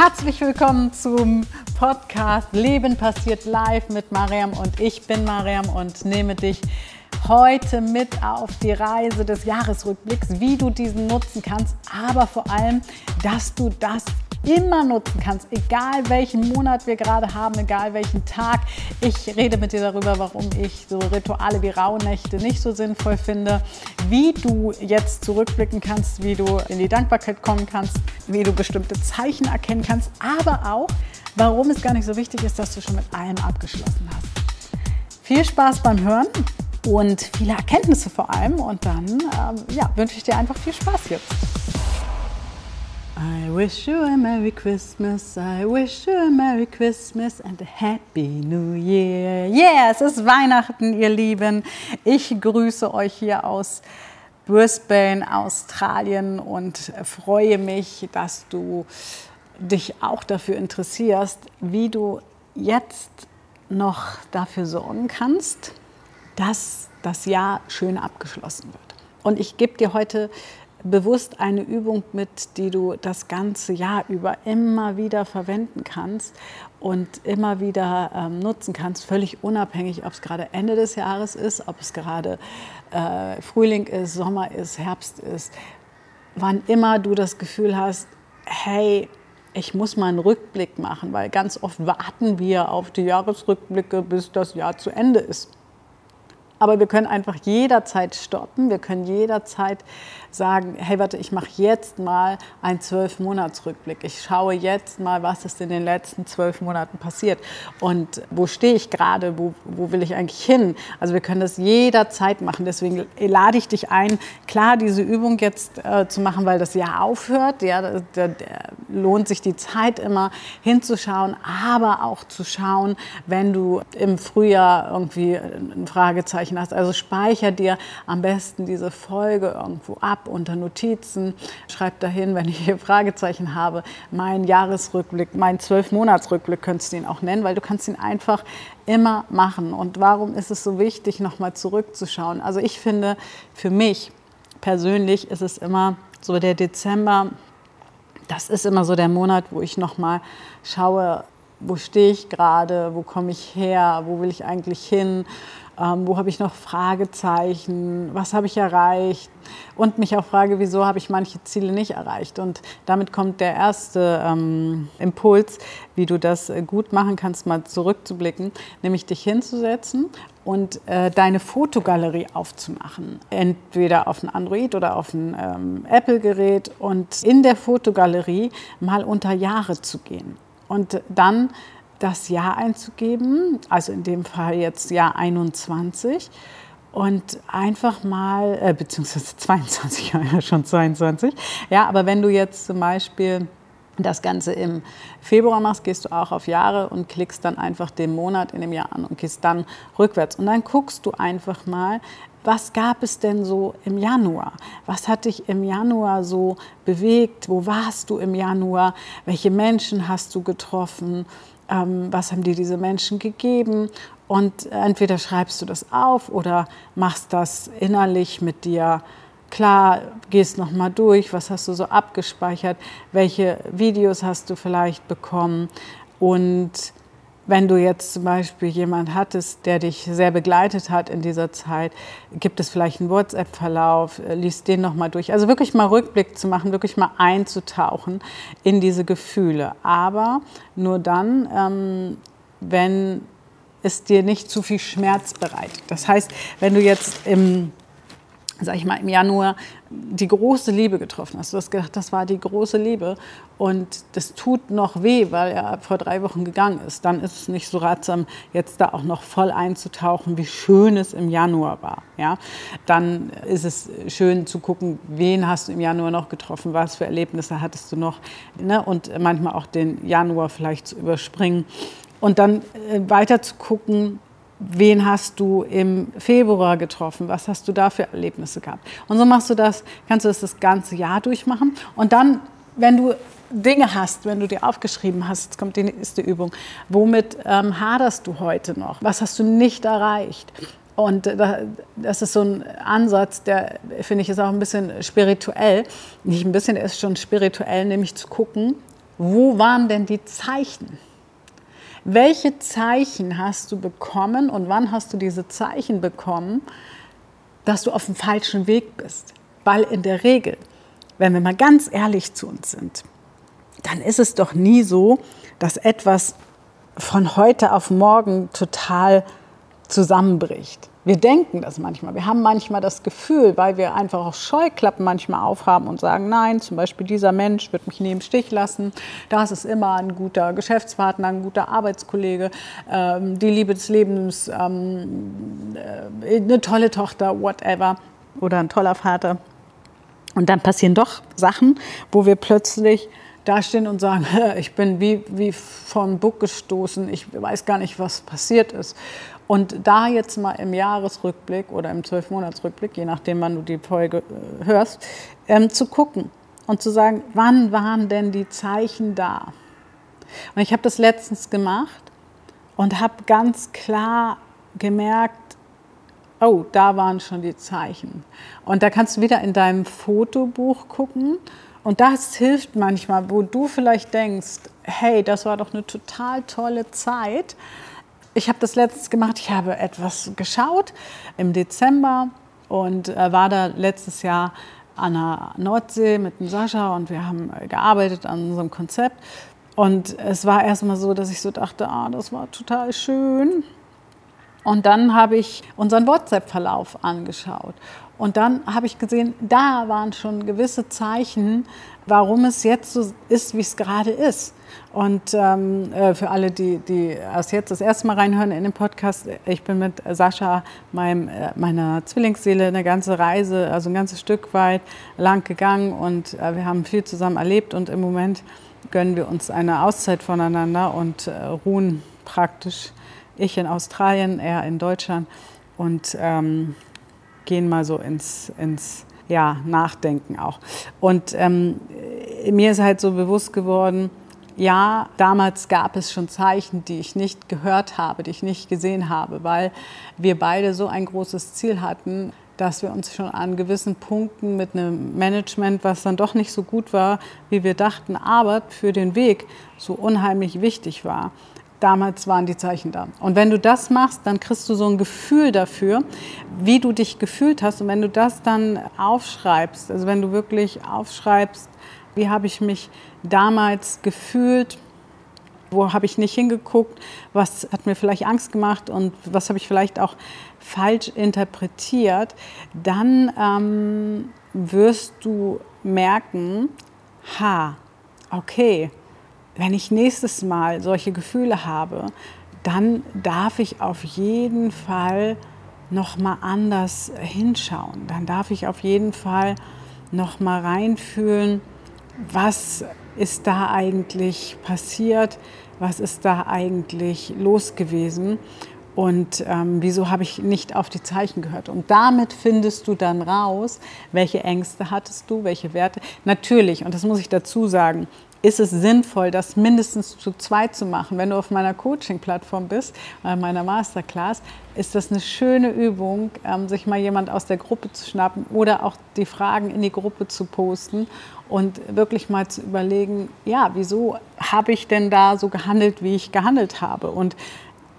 Herzlich willkommen zum Podcast Leben passiert live mit Mariam und ich bin Mariam und nehme dich heute mit auf die Reise des Jahresrückblicks, wie du diesen nutzen kannst, aber vor allem, dass du das immer nutzen kannst, egal welchen Monat wir gerade haben, egal welchen Tag. Ich rede mit dir darüber, warum ich so Rituale wie Rauhnächte nicht so sinnvoll finde, wie du jetzt zurückblicken kannst, wie du in die Dankbarkeit kommen kannst, wie du bestimmte Zeichen erkennen kannst, aber auch, warum es gar nicht so wichtig ist, dass du schon mit allem abgeschlossen hast. Viel Spaß beim Hören und viele Erkenntnisse vor allem. Und dann ähm, ja, wünsche ich dir einfach viel Spaß jetzt. I wish you a Merry Christmas, I wish you a Merry Christmas and a Happy New Year. Yeah, es ist Weihnachten, ihr Lieben. Ich grüße euch hier aus Brisbane, Australien und freue mich, dass du dich auch dafür interessierst, wie du jetzt noch dafür sorgen kannst, dass das Jahr schön abgeschlossen wird. Und ich gebe dir heute bewusst eine Übung mit, die du das ganze Jahr über immer wieder verwenden kannst und immer wieder ähm, nutzen kannst, völlig unabhängig, ob es gerade Ende des Jahres ist, ob es gerade äh, Frühling ist, Sommer ist, Herbst ist. Wann immer du das Gefühl hast, hey, ich muss mal einen Rückblick machen, weil ganz oft warten wir auf die Jahresrückblicke, bis das Jahr zu Ende ist. Aber wir können einfach jederzeit stoppen. Wir können jederzeit sagen, hey, warte, ich mache jetzt mal einen zwölf Monatsrückblick. Ich schaue jetzt mal, was ist in den letzten zwölf Monaten passiert und wo stehe ich gerade, wo, wo will ich eigentlich hin. Also wir können das jederzeit machen. Deswegen lade ich dich ein, klar, diese Übung jetzt äh, zu machen, weil das Jahr aufhört. Ja, da, da, da lohnt sich die Zeit immer hinzuschauen, aber auch zu schauen, wenn du im Frühjahr irgendwie ein Fragezeichen Fragezeichen hast. Also speicher dir am besten diese Folge irgendwo ab unter Notizen. Schreib dahin, wenn ich hier Fragezeichen habe, mein Jahresrückblick, mein Zwölfmonatsrückblick könntest du ihn auch nennen, weil du kannst ihn einfach immer machen. Und warum ist es so wichtig, nochmal zurückzuschauen? Also ich finde, für mich persönlich ist es immer so der Dezember, das ist immer so der Monat, wo ich nochmal schaue, wo stehe ich gerade, wo komme ich her, wo will ich eigentlich hin ähm, wo habe ich noch Fragezeichen, was habe ich erreicht und mich auch frage, wieso habe ich manche Ziele nicht erreicht. Und damit kommt der erste ähm, Impuls, wie du das äh, gut machen kannst, mal zurückzublicken, nämlich dich hinzusetzen und äh, deine Fotogalerie aufzumachen. Entweder auf ein Android oder auf ein ähm, Apple-Gerät und in der Fotogalerie mal unter Jahre zu gehen. Und dann das Jahr einzugeben, also in dem Fall jetzt Jahr 21 und einfach mal, äh, beziehungsweise 22, ja schon 22, ja, aber wenn du jetzt zum Beispiel das Ganze im Februar machst, gehst du auch auf Jahre und klickst dann einfach den Monat in dem Jahr an und gehst dann rückwärts. Und dann guckst du einfach mal, was gab es denn so im Januar? Was hat dich im Januar so bewegt? Wo warst du im Januar? Welche Menschen hast du getroffen? Ähm, was haben dir diese Menschen gegeben. Und entweder schreibst du das auf oder machst das innerlich mit dir. Klar, gehst nochmal durch, was hast du so abgespeichert, welche Videos hast du vielleicht bekommen? Und wenn du jetzt zum Beispiel jemand hattest, der dich sehr begleitet hat in dieser Zeit, gibt es vielleicht einen WhatsApp-Verlauf, äh, liest den nochmal durch. Also wirklich mal Rückblick zu machen, wirklich mal einzutauchen in diese Gefühle. Aber nur dann, ähm, wenn es dir nicht zu viel Schmerz bereitet. Das heißt, wenn du jetzt im sag ich mal, im Januar die große Liebe getroffen hast. Du hast gedacht, das war die große Liebe und das tut noch weh, weil er vor drei Wochen gegangen ist. Dann ist es nicht so ratsam, jetzt da auch noch voll einzutauchen, wie schön es im Januar war. Ja? Dann ist es schön zu gucken, wen hast du im Januar noch getroffen, was für Erlebnisse hattest du noch ne? und manchmal auch den Januar vielleicht zu überspringen. Und dann äh, weiter zu gucken, wen hast du im Februar getroffen, was hast du da für Erlebnisse gehabt. Und so machst du das, kannst du das das ganze Jahr durchmachen. Und dann, wenn du Dinge hast, wenn du dir aufgeschrieben hast, jetzt kommt die nächste Übung, womit ähm, haderst du heute noch? Was hast du nicht erreicht? Und das ist so ein Ansatz, der finde ich ist auch ein bisschen spirituell. Nicht ein bisschen, der ist schon spirituell, nämlich zu gucken, wo waren denn die Zeichen? Welche Zeichen hast du bekommen und wann hast du diese Zeichen bekommen, dass du auf dem falschen Weg bist? Weil in der Regel, wenn wir mal ganz ehrlich zu uns sind, dann ist es doch nie so, dass etwas von heute auf morgen total zusammenbricht. Wir denken das manchmal. Wir haben manchmal das Gefühl, weil wir einfach auch Scheuklappen manchmal aufhaben und sagen, nein, zum Beispiel dieser Mensch wird mich nie im Stich lassen. Das ist immer ein guter Geschäftspartner, ein guter Arbeitskollege, ähm, die Liebe des Lebens, ähm, äh, eine tolle Tochter, whatever, oder ein toller Vater. Und dann passieren doch Sachen, wo wir plötzlich dastehen und sagen, ich bin wie, wie vom Buck gestoßen, ich weiß gar nicht, was passiert ist. Und da jetzt mal im Jahresrückblick oder im Zwölfmonatsrückblick, je nachdem, wann du die Folge äh, hörst, ähm, zu gucken und zu sagen, wann waren denn die Zeichen da? Und ich habe das letztens gemacht und habe ganz klar gemerkt, oh, da waren schon die Zeichen. Und da kannst du wieder in deinem Fotobuch gucken. Und das hilft manchmal, wo du vielleicht denkst, hey, das war doch eine total tolle Zeit ich habe das letztes gemacht, ich habe etwas geschaut im Dezember und äh, war da letztes Jahr an der Nordsee mit dem Sascha und wir haben äh, gearbeitet an unserem Konzept. Und es war erstmal so, dass ich so dachte, ah, das war total schön. Und dann habe ich unseren WhatsApp-Verlauf angeschaut. Und dann habe ich gesehen, da waren schon gewisse Zeichen, warum es jetzt so ist, wie es gerade ist. Und ähm, äh, für alle, die, die erst jetzt das erste Mal reinhören in den Podcast, ich bin mit Sascha, meinem, äh, meiner Zwillingsseele, eine ganze Reise, also ein ganzes Stück weit lang gegangen und äh, wir haben viel zusammen erlebt und im Moment gönnen wir uns eine Auszeit voneinander und äh, ruhen praktisch. Ich in Australien, er in Deutschland und ähm, gehen mal so ins, ins ja, Nachdenken auch. Und ähm, mir ist halt so bewusst geworden, ja, damals gab es schon Zeichen, die ich nicht gehört habe, die ich nicht gesehen habe, weil wir beide so ein großes Ziel hatten, dass wir uns schon an gewissen Punkten mit einem Management, was dann doch nicht so gut war, wie wir dachten, aber für den Weg so unheimlich wichtig war. Damals waren die Zeichen da. Und wenn du das machst, dann kriegst du so ein Gefühl dafür, wie du dich gefühlt hast. Und wenn du das dann aufschreibst, also wenn du wirklich aufschreibst, wie habe ich mich damals gefühlt, wo habe ich nicht hingeguckt, was hat mir vielleicht Angst gemacht und was habe ich vielleicht auch falsch interpretiert, dann ähm, wirst du merken, ha, okay, wenn ich nächstes Mal solche Gefühle habe, dann darf ich auf jeden Fall noch mal anders hinschauen. Dann darf ich auf jeden Fall noch mal reinfühlen, was ist da eigentlich passiert, was ist da eigentlich los gewesen und ähm, wieso habe ich nicht auf die Zeichen gehört. Und damit findest du dann raus, welche Ängste hattest du, welche Werte. Natürlich, und das muss ich dazu sagen, ist es sinnvoll, das mindestens zu zweit zu machen. Wenn du auf meiner Coaching-Plattform bist, äh, meiner Masterclass, ist das eine schöne Übung, ähm, sich mal jemand aus der Gruppe zu schnappen oder auch die Fragen in die Gruppe zu posten und wirklich mal zu überlegen, ja, wieso habe ich denn da so gehandelt, wie ich gehandelt habe und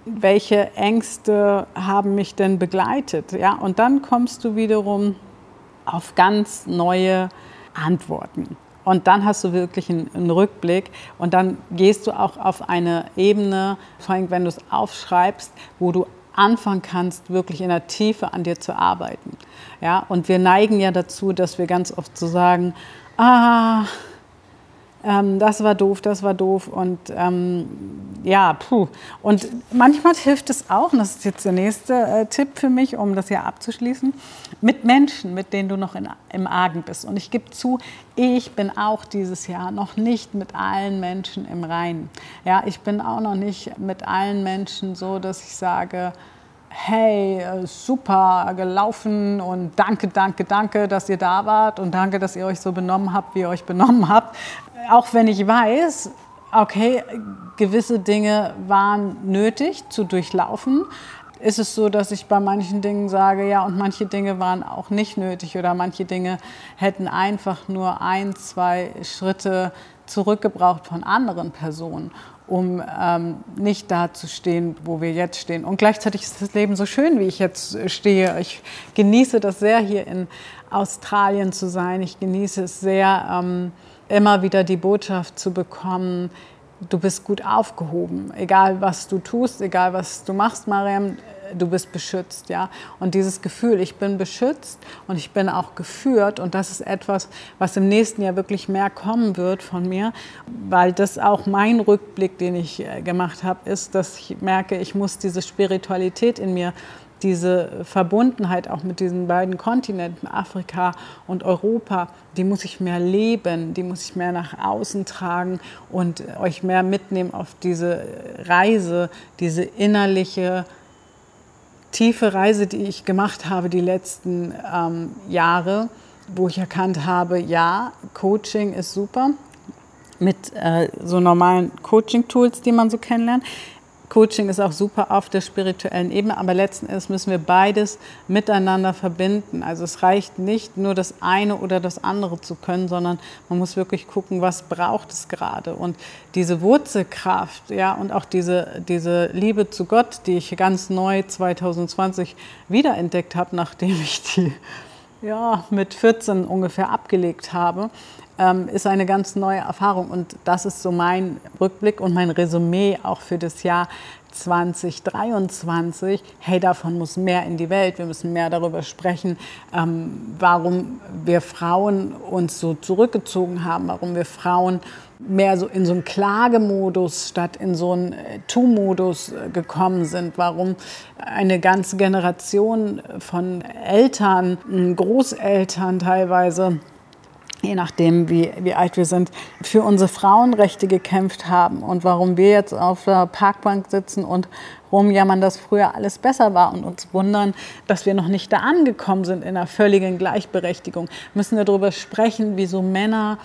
welche Ängste haben mich denn begleitet, ja? Und dann kommst du wiederum auf ganz neue Antworten. Und dann hast du wirklich einen, einen, Rückblick und dann gehst du auch auf eine Ebene, vor allem wenn du es aufschreibst, wo du anfangen kannst, wirklich in der Tiefe an dir zu arbeiten. Ja, und wir neigen ja dazu, dass wir ganz oft so sagen, ah, ähm, das war doof, das war doof und ähm, ja, puh. Und manchmal hilft es auch, und das ist jetzt der nächste äh, Tipp für mich, um das hier abzuschließen, mit Menschen, mit denen du noch in, im Argen bist. Und ich gebe zu, ich bin auch dieses Jahr noch nicht mit allen Menschen im Reinen. Ja, ich bin auch noch nicht mit allen Menschen so, dass ich sage, hey, äh, super gelaufen und danke, danke, danke, dass ihr da wart und danke, dass ihr euch so benommen habt, wie ihr euch benommen habt. Auch wenn ich weiß, okay, gewisse Dinge waren nötig zu durchlaufen, ist es so, dass ich bei manchen Dingen sage, ja, und manche Dinge waren auch nicht nötig oder manche Dinge hätten einfach nur ein, zwei Schritte zurückgebraucht von anderen Personen, um ähm, nicht da zu stehen, wo wir jetzt stehen. Und gleichzeitig ist das Leben so schön, wie ich jetzt stehe. Ich genieße das sehr, hier in Australien zu sein. Ich genieße es sehr, ähm, immer wieder die Botschaft zu bekommen, du bist gut aufgehoben. Egal was du tust, egal was du machst, Mariam, du bist beschützt, ja. Und dieses Gefühl, ich bin beschützt und ich bin auch geführt und das ist etwas, was im nächsten Jahr wirklich mehr kommen wird von mir, weil das auch mein Rückblick, den ich äh, gemacht habe, ist, dass ich merke, ich muss diese Spiritualität in mir diese Verbundenheit auch mit diesen beiden Kontinenten, Afrika und Europa, die muss ich mehr leben, die muss ich mehr nach außen tragen und euch mehr mitnehmen auf diese Reise, diese innerliche tiefe Reise, die ich gemacht habe die letzten ähm, Jahre, wo ich erkannt habe, ja, Coaching ist super mit äh, so normalen Coaching-Tools, die man so kennenlernt. Coaching ist auch super auf der spirituellen Ebene, aber letzten Endes müssen wir beides miteinander verbinden. Also es reicht nicht nur das eine oder das andere zu können, sondern man muss wirklich gucken, was braucht es gerade. Und diese Wurzelkraft, ja, und auch diese, diese Liebe zu Gott, die ich ganz neu 2020 wiederentdeckt habe, nachdem ich die ja, mit 14 ungefähr abgelegt habe, ähm, ist eine ganz neue Erfahrung. Und das ist so mein Rückblick und mein Resümee auch für das Jahr 2023, hey, davon muss mehr in die Welt. Wir müssen mehr darüber sprechen, ähm, warum wir Frauen uns so zurückgezogen haben, warum wir Frauen mehr so in so einen Klagemodus statt in so einen äh, Tu-Modus äh, gekommen sind, warum eine ganze Generation von Eltern, Großeltern teilweise je nachdem, wie, wie alt wir sind, für unsere Frauenrechte gekämpft haben und warum wir jetzt auf der Parkbank sitzen und rumjammern, dass früher alles besser war und uns wundern, dass wir noch nicht da angekommen sind in einer völligen Gleichberechtigung. Müssen wir darüber sprechen, wieso Männer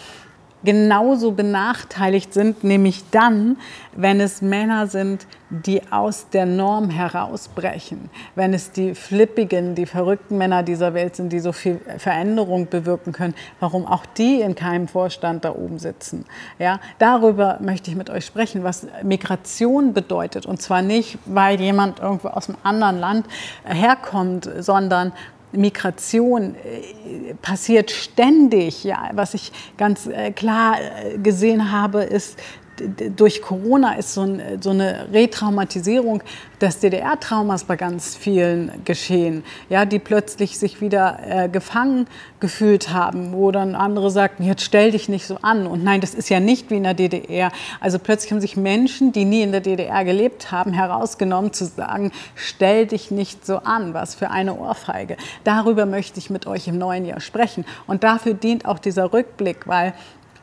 genauso benachteiligt sind, nämlich dann, wenn es Männer sind, die aus der Norm herausbrechen, wenn es die flippigen, die verrückten Männer dieser Welt sind, die so viel Veränderung bewirken können, warum auch die in keinem Vorstand da oben sitzen. Ja, darüber möchte ich mit euch sprechen, was Migration bedeutet. Und zwar nicht, weil jemand irgendwo aus einem anderen Land herkommt, sondern Migration äh, passiert ständig. Ja, was ich ganz äh, klar äh, gesehen habe, ist, durch Corona ist so, ein, so, eine Retraumatisierung des DDR-Traumas bei ganz vielen geschehen, ja, die plötzlich sich wieder äh, gefangen gefühlt haben, wo dann andere sagten, jetzt stell dich nicht so an. Und nein, das ist ja nicht wie in der DDR. Also plötzlich haben sich Menschen, die nie in der DDR gelebt haben, herausgenommen zu sagen, stell dich nicht so an. Was für eine Ohrfeige. Darüber möchte ich mit euch im neuen Jahr sprechen. Und dafür dient auch dieser Rückblick, weil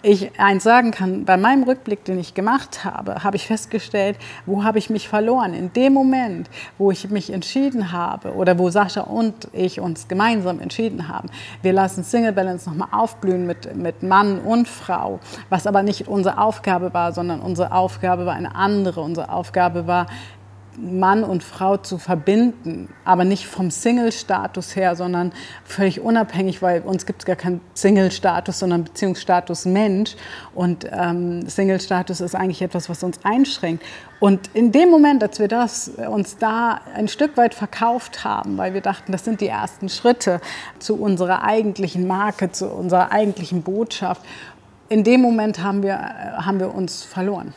ich eins sagen kann, bei meinem Rückblick, den ich gemacht habe, habe ich festgestellt, wo habe ich mich verloren. In dem Moment, wo ich mich entschieden habe oder wo Sascha und ich uns gemeinsam entschieden haben, wir lassen Single Balance nochmal aufblühen mit, mit Mann und Frau, was aber nicht unsere Aufgabe war, sondern unsere Aufgabe war eine andere. Unsere Aufgabe war, Mann und Frau zu verbinden, aber nicht vom Single-Status her, sondern völlig unabhängig, weil uns gibt es gar keinen Single-Status, sondern Beziehungsstatus Mensch. Und ähm, Single-Status ist eigentlich etwas, was uns einschränkt. Und in dem Moment, als wir das uns da ein Stück weit verkauft haben, weil wir dachten, das sind die ersten Schritte zu unserer eigentlichen Marke, zu unserer eigentlichen Botschaft, in dem Moment haben wir, äh, haben wir uns verloren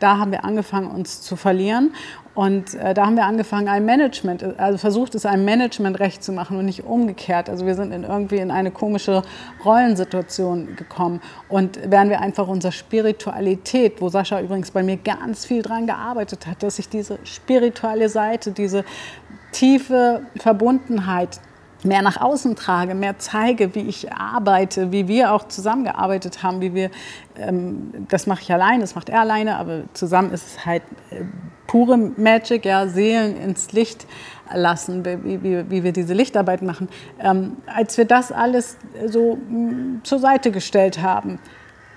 da haben wir angefangen, uns zu verlieren. Und äh, da haben wir angefangen, ein Management, also versucht es einem Management recht zu machen und nicht umgekehrt. Also wir sind in irgendwie in eine komische Rollensituation gekommen. Und wären wir einfach unserer Spiritualität, wo Sascha übrigens bei mir ganz viel dran gearbeitet hat, dass ich diese spirituelle Seite, diese tiefe Verbundenheit mehr nach außen trage, mehr zeige, wie ich arbeite, wie wir auch zusammengearbeitet haben, wie wir, ähm, das mache ich alleine, das macht er alleine, aber zusammen ist es halt äh, pure Magic, ja, Seelen ins Licht lassen, wie, wie, wie wir diese Lichtarbeit machen. Ähm, als wir das alles so mh, mm, zur Seite gestellt haben,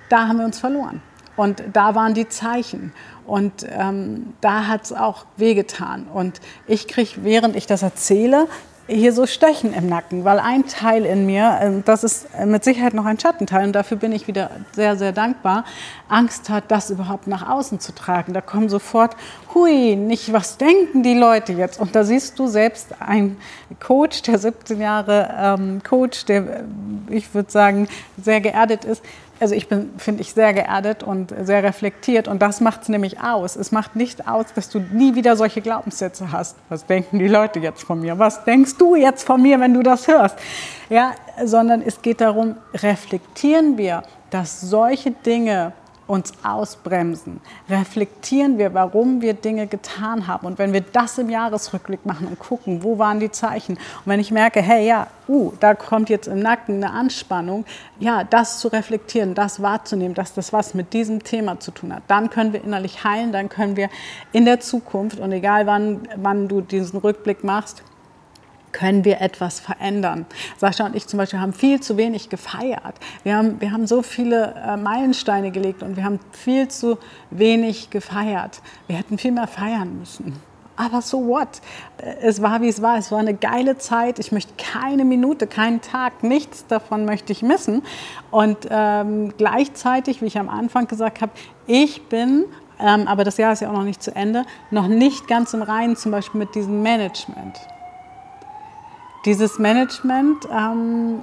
da haben wir uns verloren. Und da waren die Zeichen. Und ähm, da hat es auch wehgetan. Und ich kriege, während ich das erzähle, hier so Stechen im Nacken, weil ein Teil in mir, äh, das ist mit Sicherheit noch ein Schattenteil und dafür bin ich wieder sehr, sehr dankbar, Angst hat, das überhaupt nach außen zu tragen. Da kommen sofort, hui, nicht, was denken die Leute jetzt? Und da siehst du selbst ein Coach, der 17 Jahre ähm, Coach, der, ich würde sagen, sehr geerdet ist, also ich bin, finde ich, sehr geerdet und sehr reflektiert und das macht es nämlich aus. Es macht nicht aus, dass du nie wieder solche Glaubenssätze hast. Was denken die Leute jetzt von mir? Was denkst du jetzt von mir, wenn du das hörst? Ja, sondern es geht darum, reflektieren wir, dass solche Dinge uns ausbremsen, reflektieren wir, warum wir Dinge getan haben. Und wenn wir das im Jahresrückblick machen und gucken, wo waren die Zeichen? Und wenn ich merke, hey, ja, uh, da kommt jetzt im Nacken eine Anspannung, ja, das zu reflektieren, das wahrzunehmen, dass das was mit diesem Thema zu tun hat, dann können wir innerlich heilen, dann können wir in der Zukunft und egal wann, wann du diesen Rückblick machst, können wir etwas verändern. Sascha und ich zum Beispiel haben viel zu wenig gefeiert. Wir haben, wir haben so viele äh, Meilensteine gelegt und wir haben viel zu wenig gefeiert. Wir hätten viel mehr feiern müssen. Aber so what? Es war, wie es war. Es war eine geile Zeit. Ich möchte keine Minute, keinen Tag, nichts davon möchte ich missen. Und ähm, gleichzeitig, wie ich am Anfang gesagt habe, ich bin ähm, aber das Jahr ist ja auch noch nicht zu Ende, noch nicht ganz im Reinen zum Beispiel mit diesem Management. Dieses Management ähm,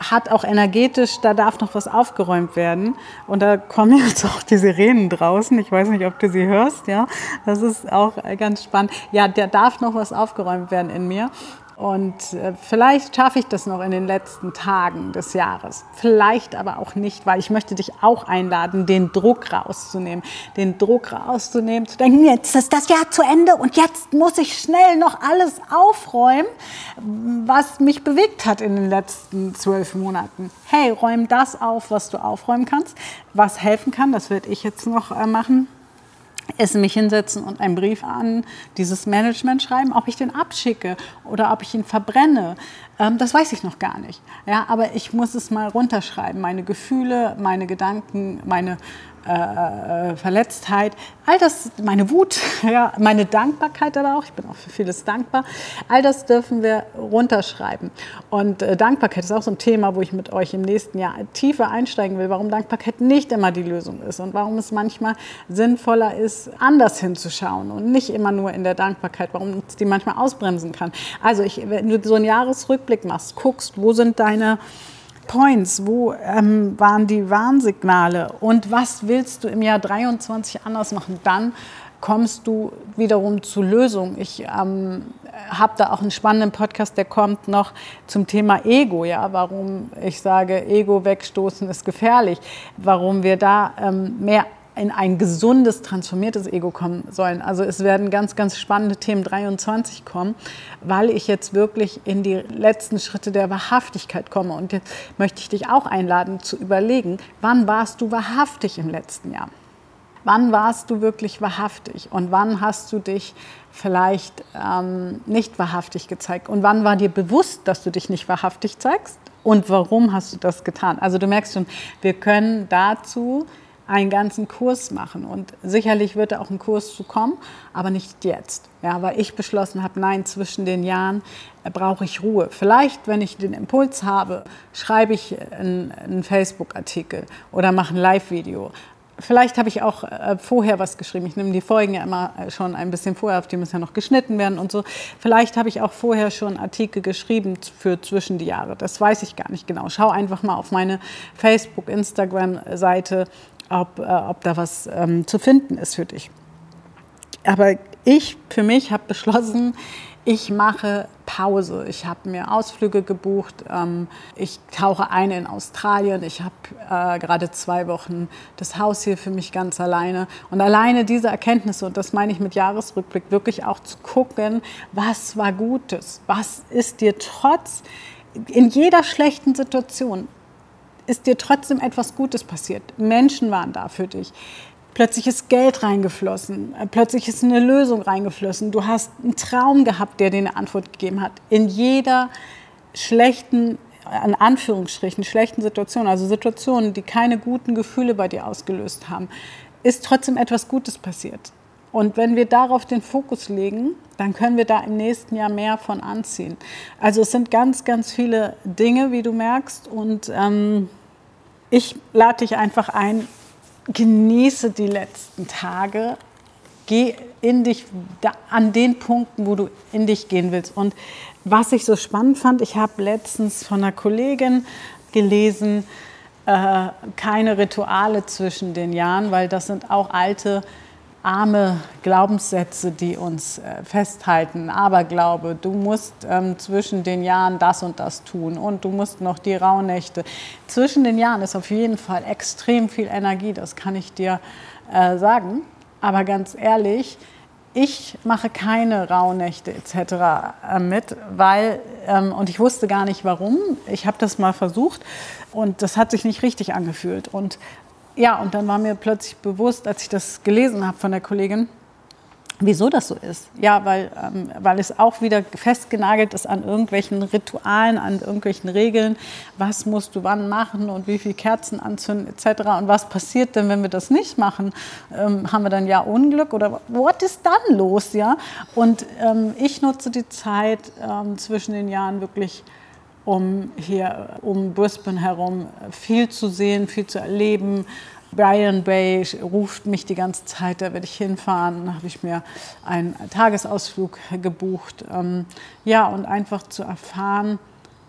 hat auch energetisch, da darf noch was aufgeräumt werden. Und da kommen jetzt auch die Sirenen draußen. Ich weiß nicht, ob du sie hörst, ja. Das ist auch ganz spannend. Ja, da darf noch was aufgeräumt werden in mir. Und äh, vielleicht schaffe ich das noch in den letzten Tagen des Jahres. Vielleicht aber auch nicht, weil ich möchte dich auch einladen, den Druck rauszunehmen. Den Druck rauszunehmen, zu denken, jetzt ist das Jahr zu Ende und jetzt muss ich schnell noch alles aufräumen, was mich bewegt hat in den letzten zwölf Monaten. Hey, räum das auf, was du aufräumen kannst, was helfen kann. Das werde ich jetzt noch äh, machen ist mich hinsetzen und einen Brief an dieses Management schreiben, ob ich den abschicke oder ob ich ihn verbrenne. Ähm, das weiß ich noch gar nicht. Ja, aber ich muss es mal runterschreiben. Meine Gefühle, meine Gedanken, meine äh, Verletztheit, all das, meine Wut, ja, meine Dankbarkeit aber auch, ich bin auch für vieles dankbar, all das dürfen wir runterschreiben. Und äh, Dankbarkeit ist auch so ein Thema, wo ich mit euch im nächsten Jahr tiefer einsteigen will, warum Dankbarkeit nicht immer die Lösung ist und warum es manchmal sinnvoller ist, anders hinzuschauen und nicht immer nur in der Dankbarkeit, warum es die manchmal ausbremsen kann. Also ich, wenn du so einen Jahresrückblick machst, guckst, wo sind deine Points, wo ähm, waren die Warnsignale und was willst du im Jahr 23 anders machen? Dann kommst du wiederum zu Lösungen. Ich ähm, habe da auch einen spannenden Podcast, der kommt noch zum Thema Ego, ja, warum ich sage, Ego wegstoßen ist gefährlich, warum wir da ähm, mehr in ein gesundes, transformiertes Ego kommen sollen. Also es werden ganz, ganz spannende Themen 23 kommen, weil ich jetzt wirklich in die letzten Schritte der Wahrhaftigkeit komme. Und jetzt möchte ich dich auch einladen zu überlegen, wann warst du wahrhaftig im letzten Jahr? Wann warst du wirklich wahrhaftig und wann hast du dich vielleicht ähm, nicht wahrhaftig gezeigt? Und wann war dir bewusst, dass du dich nicht wahrhaftig zeigst? Und warum hast du das getan? Also du merkst schon, wir können dazu einen ganzen Kurs machen. Und sicherlich wird da auch ein Kurs zu kommen, aber nicht jetzt. Ja, weil ich beschlossen habe, nein, zwischen den Jahren äh, brauche ich Ruhe. Vielleicht, wenn ich den Impuls habe, schreibe ich einen, einen Facebook-Artikel oder mache ein Live-Video. Vielleicht habe ich auch äh, vorher was geschrieben. Ich nehme die Folgen ja immer äh, schon ein bisschen vorher auf, die müssen ja noch geschnitten werden und so. Vielleicht habe ich auch vorher schon Artikel geschrieben für zwischen die Jahre. Das weiß ich gar nicht genau. Schau einfach mal auf meine Facebook, Instagram-Seite ob, äh, ob da was ähm, zu finden ist für dich. Aber ich für mich habe beschlossen, ich mache Pause. Ich habe mir Ausflüge gebucht. Ähm, ich tauche ein in Australien. Ich habe äh, gerade zwei Wochen das Haus hier für mich ganz alleine. Und alleine diese Erkenntnisse, und das meine ich mit Jahresrückblick, wirklich auch zu gucken, was war Gutes? Was ist dir trotz in jeder schlechten Situation ist dir trotzdem etwas Gutes passiert. Menschen waren da für dich. Plötzlich ist Geld reingeflossen, äh, plötzlich ist eine Lösung reingeflossen. Du hast einen Traum gehabt, der dir eine Antwort gegeben hat. In jeder schlechten, in Anführungsstrichen, schlechten Situation, also Situationen, die keine guten Gefühle bei dir ausgelöst haben, ist trotzdem etwas Gutes passiert. Und wenn wir darauf den Fokus legen, dann können wir da im nächsten Jahr mehr von anziehen. Also es sind ganz, ganz viele Dinge, wie du merkst. Und ähm, ich lade dich einfach ein, genieße die letzten Tage, geh in dich da, an den Punkten, wo du in dich gehen willst. Und was ich so spannend fand, ich habe letztens von einer Kollegin gelesen, äh, keine Rituale zwischen den Jahren, weil das sind auch alte arme Glaubenssätze, die uns äh, festhalten. Aberglaube, du musst ähm, zwischen den Jahren das und das tun und du musst noch die Rauhnächte. Zwischen den Jahren ist auf jeden Fall extrem viel Energie, das kann ich dir äh, sagen. Aber ganz ehrlich, ich mache keine Rauhnächte etc. Äh, mit, weil, ähm, und ich wusste gar nicht warum, ich habe das mal versucht und das hat sich nicht richtig angefühlt. Und ja, und dann war mir plötzlich bewusst, als ich das gelesen habe von der Kollegin, wieso das so ist. Ja, weil, ähm, weil es auch wieder festgenagelt ist an irgendwelchen Ritualen, an irgendwelchen Regeln. Was musst du wann machen und wie viele Kerzen anzünden etc. Und was passiert denn, wenn wir das nicht machen? Ähm, haben wir dann ja Unglück oder was ist dann los? Ja? Und ähm, ich nutze die Zeit ähm, zwischen den Jahren wirklich um hier um Brisbane herum viel zu sehen, viel zu erleben. Brian Bay ruft mich die ganze Zeit, da werde ich hinfahren. Da habe ich mir einen Tagesausflug gebucht. Ähm, ja, und einfach zu erfahren,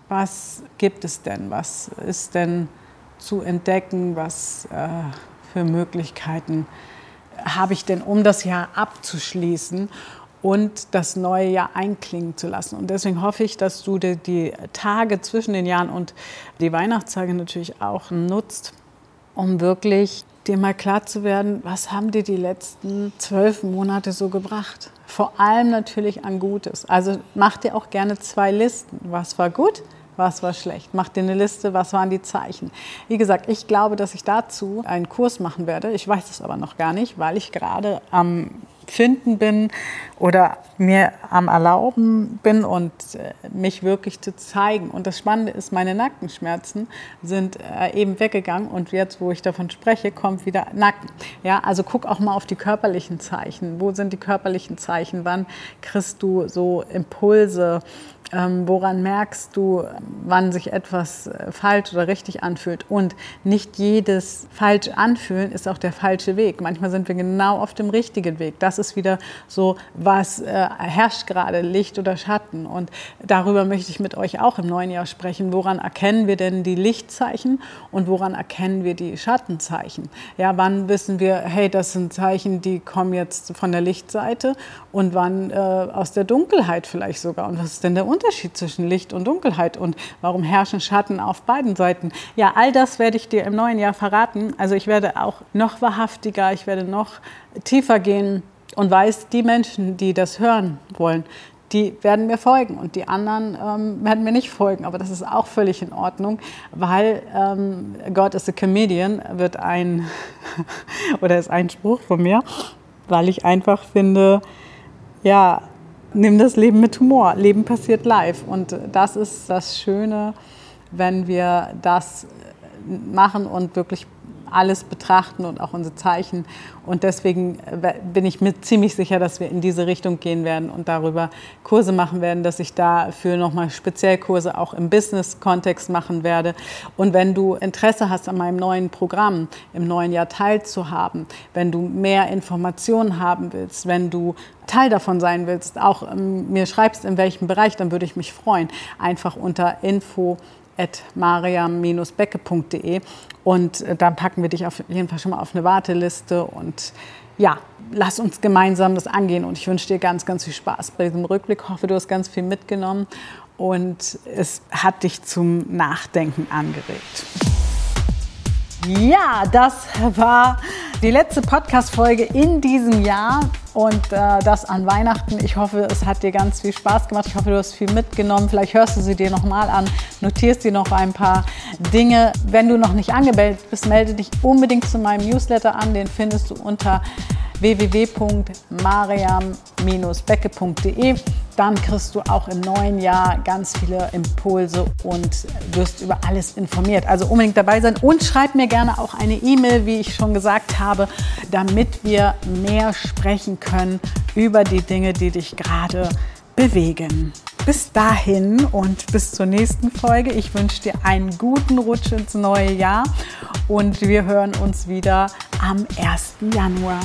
was gibt es denn, was ist denn zu entdecken, was äh, für Möglichkeiten habe ich denn, um das Jahr abzuschließen und das neue Jahr einklingen zu lassen. Und deswegen hoffe ich, dass du die Tage zwischen den Jahren und die Weihnachtstage natürlich auch nutzt, um wirklich dir mal klar zu werden, was haben dir die letzten zwölf Monate so gebracht? Vor allem natürlich an Gutes. Also mach dir auch gerne zwei Listen. Was war gut? was war schlecht. Mach dir eine Liste, was waren die Zeichen. Wie gesagt, ich glaube, dass ich dazu einen Kurs machen werde. Ich weiß es aber noch gar nicht, weil ich gerade am Finden bin oder mir am Erlauben bin und äh, mich wirklich zu zeigen. Und das Spannende ist, meine Nackenschmerzen sind äh, eben weggegangen und jetzt, wo ich davon spreche, kommt wieder Nacken. Ja, also guck auch mal auf die körperlichen Zeichen. Wo sind die körperlichen Zeichen? Wann kriegst du so Impulse? Ähm, woran merkst du, wann sich etwas äh, falsch oder richtig anfühlt? Und nicht jedes falsch anfühlen ist auch der falsche Weg. Manchmal sind wir genau auf dem richtigen Weg. Das ist wieder so, was äh, herrscht gerade, Licht oder Schatten. Und darüber möchte ich mit euch auch im neuen Jahr sprechen. Woran erkennen wir denn die Lichtzeichen und woran erkennen wir die Schattenzeichen? Ja, wann wissen wir, hey, das sind Zeichen, die kommen jetzt von der Lichtseite und wann äh, aus der Dunkelheit vielleicht sogar? Und was ist denn der Unterschied? Unterschied zwischen Licht und Dunkelheit und warum herrschen Schatten auf beiden Seiten? Ja, all das werde ich dir im neuen Jahr verraten. Also ich werde auch noch wahrhaftiger, ich werde noch tiefer gehen und weiß, die Menschen, die das hören wollen, die werden mir folgen und die anderen ähm, werden mir nicht folgen. Aber das ist auch völlig in Ordnung, weil ähm, God is a Comedian wird ein oder ist ein Spruch von mir, weil ich einfach finde, ja, nimm das Leben mit Humor. Leben passiert live. Und das ist das Schöne, wenn wir das machen und wirklich alles betrachten und auch unsere Zeichen. Und deswegen bin ich mir ziemlich sicher, dass wir in diese Richtung gehen werden und darüber Kurse machen werden, dass ich dafür nochmal speziell Kurse auch im Business-Kontext machen werde. Und wenn du Interesse hast an meinem neuen Programm im neuen Jahr teilzuhaben, wenn du mehr Informationen haben willst, wenn du Teil davon sein willst, auch ähm, mir schreibst, in welchem Bereich, dann würde ich mich freuen. Einfach unter info mariam-becke.de und äh, dann packen wir dich auf jeden Fall schon mal auf eine Warteliste und ja, lass uns gemeinsam das angehen und ich wünsche dir ganz, ganz viel Spaß bei diesem Rückblick. Ich hoffe, du hast ganz viel mitgenommen und es hat dich zum Nachdenken angeregt. Ja, das war die letzte Podcast-Folge in diesem Jahr und äh, das an Weihnachten. Ich hoffe, es hat dir ganz viel Spaß gemacht. Ich hoffe, du hast viel mitgenommen. Vielleicht hörst du sie dir nochmal an, notierst dir noch ein paar Dinge. Wenn du noch nicht angemeldet bist, melde dich unbedingt zu meinem Newsletter an. Den findest du unter www.mariam-becke.de. dann kriegst du auch im neuen Jahr ganz viele Impulse und wirst über alles informiert. Also unbedingt dabei sein und schreib mir gerne auch eine E-Mail, wie ich schon gesagt habe, damit wir mehr sprechen können über die Dinge, die dich gerade bewegen. Bis dahin und bis zur nächsten Folge. Ich wünsche dir einen guten Rutsch ins neue Jahr und wir hören uns wieder am 1. Januar.